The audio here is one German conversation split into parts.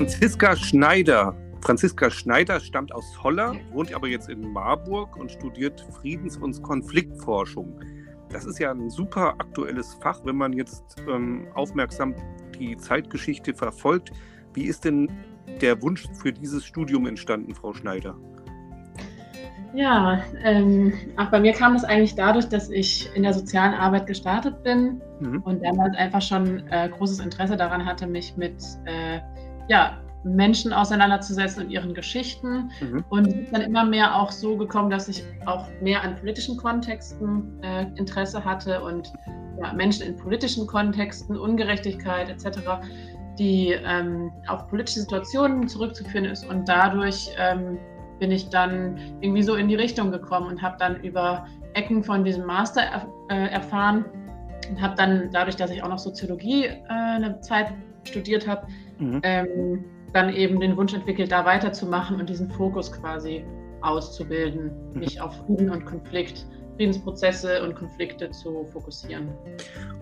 Franziska Schneider. Franziska Schneider stammt aus Holler, wohnt aber jetzt in Marburg und studiert Friedens- und Konfliktforschung. Das ist ja ein super aktuelles Fach, wenn man jetzt ähm, aufmerksam die Zeitgeschichte verfolgt. Wie ist denn der Wunsch für dieses Studium entstanden, Frau Schneider? Ja, ähm, auch bei mir kam es eigentlich dadurch, dass ich in der sozialen Arbeit gestartet bin mhm. und damals einfach schon äh, großes Interesse daran hatte, mich mit äh, ja, Menschen auseinanderzusetzen und ihren Geschichten. Mhm. Und es ist dann immer mehr auch so gekommen, dass ich auch mehr an politischen Kontexten äh, Interesse hatte und ja, Menschen in politischen Kontexten, Ungerechtigkeit etc., die ähm, auf politische Situationen zurückzuführen ist. Und dadurch ähm, bin ich dann irgendwie so in die Richtung gekommen und habe dann über Ecken von diesem Master erf äh, erfahren und habe dann dadurch, dass ich auch noch Soziologie äh, eine Zeit studiert habe, mhm. ähm, dann eben den Wunsch entwickelt, da weiterzumachen und diesen Fokus quasi auszubilden, mhm. mich auf Frieden und Konflikt, Friedensprozesse und Konflikte zu fokussieren.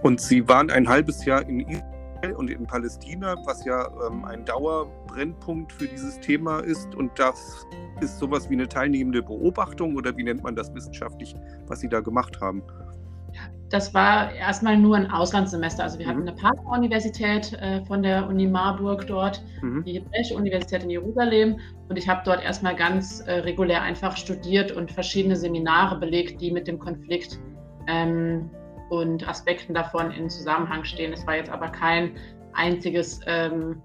Und Sie waren ein halbes Jahr in Israel und in Palästina, was ja ähm, ein Dauerbrennpunkt für dieses Thema ist. Und das ist sowas wie eine teilnehmende Beobachtung oder wie nennt man das wissenschaftlich, was Sie da gemacht haben? Das war erstmal nur ein Auslandssemester. Also wir mhm. hatten eine Partneruniversität äh, von der Uni Marburg dort, mhm. die Hebräische Universität in Jerusalem. Und ich habe dort erstmal ganz äh, regulär einfach studiert und verschiedene Seminare belegt, die mit dem Konflikt ähm, und Aspekten davon in Zusammenhang stehen. Es war jetzt aber kein einziges, ähm,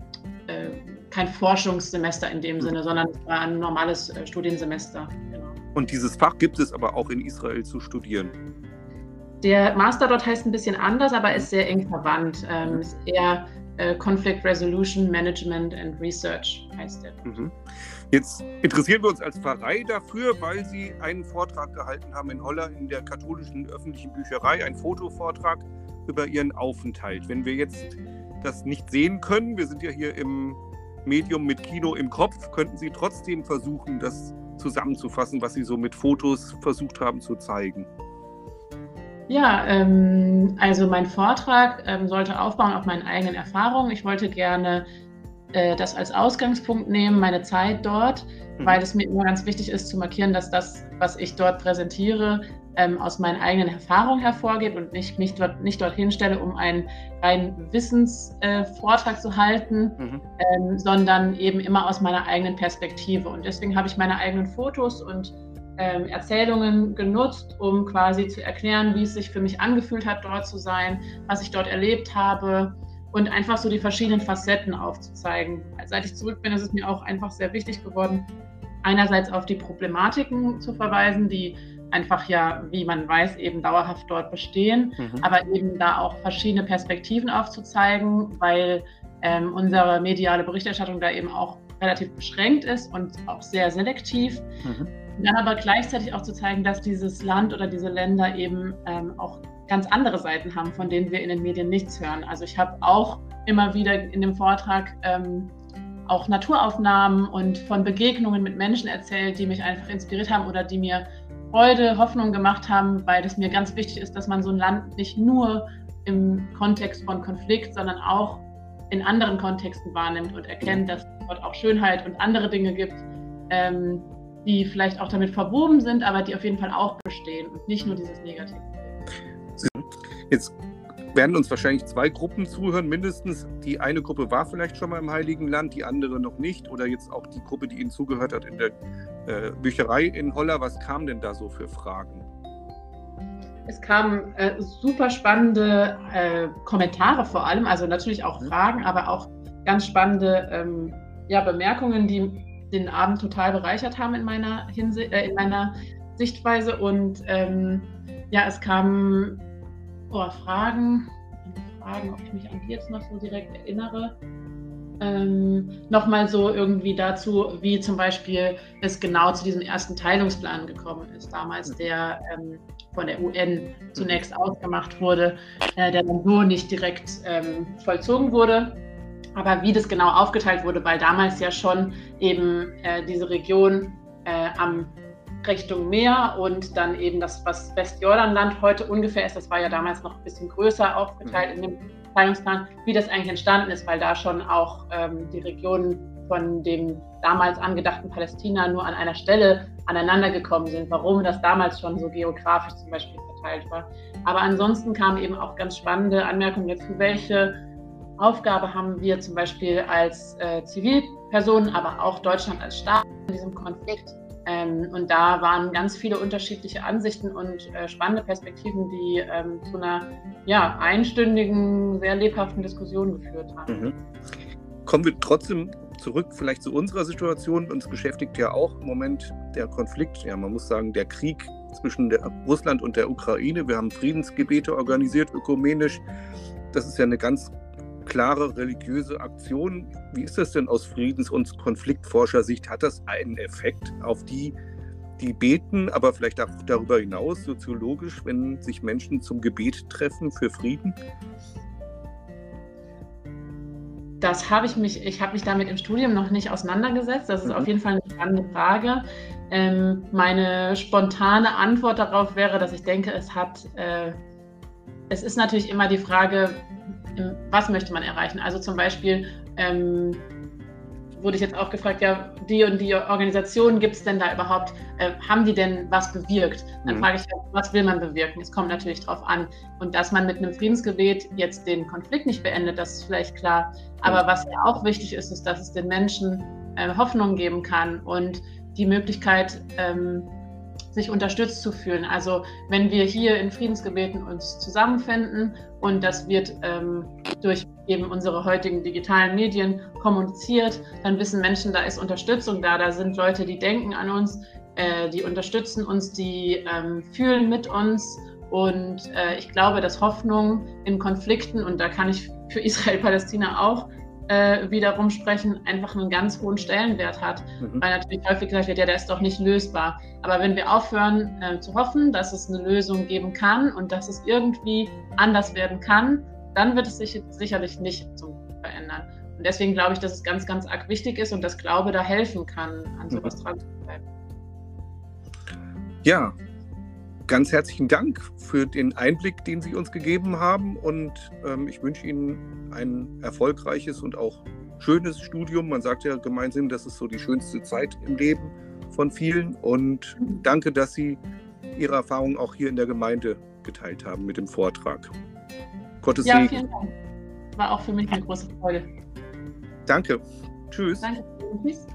äh, kein Forschungssemester in dem mhm. Sinne, sondern es war ein normales äh, Studiensemester. Genau. Und dieses Fach gibt es aber auch in Israel zu studieren. Der Master dort heißt ein bisschen anders, aber ist sehr eng verwandt. Ähm, ist eher äh, Conflict Resolution Management and Research heißt der. Mhm. Jetzt interessieren wir uns als Pfarrei dafür, weil Sie einen Vortrag gehalten haben in Holland in der katholischen öffentlichen Bücherei, einen Fotovortrag über Ihren Aufenthalt. Wenn wir jetzt das nicht sehen können, wir sind ja hier im Medium mit Kino im Kopf, könnten Sie trotzdem versuchen, das zusammenzufassen, was Sie so mit Fotos versucht haben zu zeigen. Ja, ähm, also mein Vortrag ähm, sollte aufbauen auf meinen eigenen Erfahrungen. Ich wollte gerne äh, das als Ausgangspunkt nehmen, meine Zeit dort, mhm. weil es mir immer ganz wichtig ist zu markieren, dass das, was ich dort präsentiere, ähm, aus meinen eigenen Erfahrungen hervorgeht und ich mich dort nicht dorthin stelle, um einen reinen Wissensvortrag äh, zu halten, mhm. ähm, sondern eben immer aus meiner eigenen Perspektive. Und deswegen habe ich meine eigenen Fotos und ähm, Erzählungen genutzt, um quasi zu erklären, wie es sich für mich angefühlt hat, dort zu sein, was ich dort erlebt habe und einfach so die verschiedenen Facetten aufzuzeigen. Seit ich zurück bin, ist es mir auch einfach sehr wichtig geworden, einerseits auf die Problematiken zu verweisen, die einfach ja, wie man weiß, eben dauerhaft dort bestehen, mhm. aber eben da auch verschiedene Perspektiven aufzuzeigen, weil ähm, unsere mediale Berichterstattung da eben auch relativ beschränkt ist und auch sehr selektiv. Mhm. Dann aber gleichzeitig auch zu zeigen, dass dieses Land oder diese Länder eben ähm, auch ganz andere Seiten haben, von denen wir in den Medien nichts hören. Also ich habe auch immer wieder in dem Vortrag ähm, auch Naturaufnahmen und von Begegnungen mit Menschen erzählt, die mich einfach inspiriert haben oder die mir Freude, Hoffnung gemacht haben, weil es mir ganz wichtig ist, dass man so ein Land nicht nur im Kontext von Konflikt, sondern auch in anderen Kontexten wahrnimmt und erkennt, dass es dort auch Schönheit und andere Dinge gibt, ähm, die vielleicht auch damit verwoben sind, aber die auf jeden Fall auch bestehen und nicht nur dieses Negative. Jetzt werden uns wahrscheinlich zwei Gruppen zuhören, mindestens. Die eine Gruppe war vielleicht schon mal im Heiligen Land, die andere noch nicht. Oder jetzt auch die Gruppe, die Ihnen zugehört hat in der äh, Bücherei in Holler. Was kam denn da so für Fragen? Es kamen äh, super spannende äh, Kommentare vor allem, also natürlich auch mhm. Fragen, aber auch ganz spannende ähm, ja, Bemerkungen, die den Abend total bereichert haben in meiner, Hinse äh, in meiner Sichtweise. Und ähm, ja, es kamen oh, Fragen, Fragen, ob ich mich an die jetzt noch so direkt erinnere. Ähm, Nochmal so irgendwie dazu, wie zum Beispiel es genau zu diesem ersten Teilungsplan gekommen ist, damals der ähm, von der UN zunächst ausgemacht wurde, äh, der dann so nicht direkt ähm, vollzogen wurde aber wie das genau aufgeteilt wurde, weil damals ja schon eben äh, diese Region äh, am Richtung Meer und dann eben das, was Westjordanland heute ungefähr ist, das war ja damals noch ein bisschen größer aufgeteilt in dem Zweiteilungsplan, wie das eigentlich entstanden ist, weil da schon auch ähm, die Regionen von dem damals angedachten Palästina nur an einer Stelle aneinander gekommen sind, warum das damals schon so geografisch zum Beispiel verteilt war. Aber ansonsten kamen eben auch ganz spannende Anmerkungen dazu, welche Aufgabe haben wir zum Beispiel als äh, Zivilpersonen, aber auch Deutschland als Staat in diesem Konflikt. Ähm, und da waren ganz viele unterschiedliche Ansichten und äh, spannende Perspektiven, die ähm, zu einer ja, einstündigen, sehr lebhaften Diskussion geführt haben. Mhm. Kommen wir trotzdem zurück vielleicht zu unserer Situation. Uns beschäftigt ja auch im Moment der Konflikt, ja man muss sagen, der Krieg zwischen der, Russland und der Ukraine. Wir haben Friedensgebete organisiert, ökumenisch. Das ist ja eine ganz klare religiöse Aktion. Wie ist das denn aus Friedens- und Konfliktforschersicht? Hat das einen Effekt auf die, die beten, aber vielleicht auch darüber hinaus, soziologisch, wenn sich Menschen zum Gebet treffen für Frieden? das habe ich mich, ich habe mich damit im Studium noch nicht auseinandergesetzt. Das ist mhm. auf jeden Fall eine spannende Frage. Ähm, meine spontane Antwort darauf wäre, dass ich denke, es hat, äh, es ist natürlich immer die Frage, was möchte man erreichen? Also zum Beispiel, ähm, wurde ich jetzt auch gefragt, ja, die und die Organisationen gibt es denn da überhaupt? Äh, haben die denn was bewirkt? Dann mhm. frage ich, was will man bewirken? Es kommt natürlich darauf an. Und dass man mit einem Friedensgebet jetzt den Konflikt nicht beendet, das ist vielleicht klar. Aber was ja auch wichtig ist, ist, dass es den Menschen äh, Hoffnung geben kann und die Möglichkeit, ähm, sich unterstützt zu fühlen. Also wenn wir hier in Friedensgebeten uns zusammenfinden und das wird ähm, durch eben unsere heutigen digitalen Medien kommuniziert, dann wissen Menschen, da ist Unterstützung da, da sind Leute, die denken an uns, äh, die unterstützen uns, die ähm, fühlen mit uns. Und äh, ich glaube, dass Hoffnung in Konflikten, und da kann ich für Israel-Palästina auch äh, wiederum sprechen, einfach einen ganz hohen Stellenwert hat. Mhm. Weil natürlich häufig gesagt wird, ja, der ist doch nicht lösbar. Aber wenn wir aufhören äh, zu hoffen, dass es eine Lösung geben kann und dass es irgendwie anders werden kann, dann wird es sich sicherlich nicht so verändern. Und deswegen glaube ich, dass es ganz, ganz arg wichtig ist und dass Glaube da helfen kann, an sowas mhm. dran zu bleiben. Ja, ganz herzlichen Dank für den Einblick, den Sie uns gegeben haben. Und ähm, ich wünsche Ihnen ein erfolgreiches und auch schönes Studium. Man sagt ja gemeinsam, das ist so die schönste Zeit im Leben von vielen. Und danke, dass Sie Ihre Erfahrungen auch hier in der Gemeinde geteilt haben mit dem Vortrag. Gottes ja, Segen. Vielen Dank. War auch für mich eine große Freude. Danke. Tschüss. Danke. Tschüss.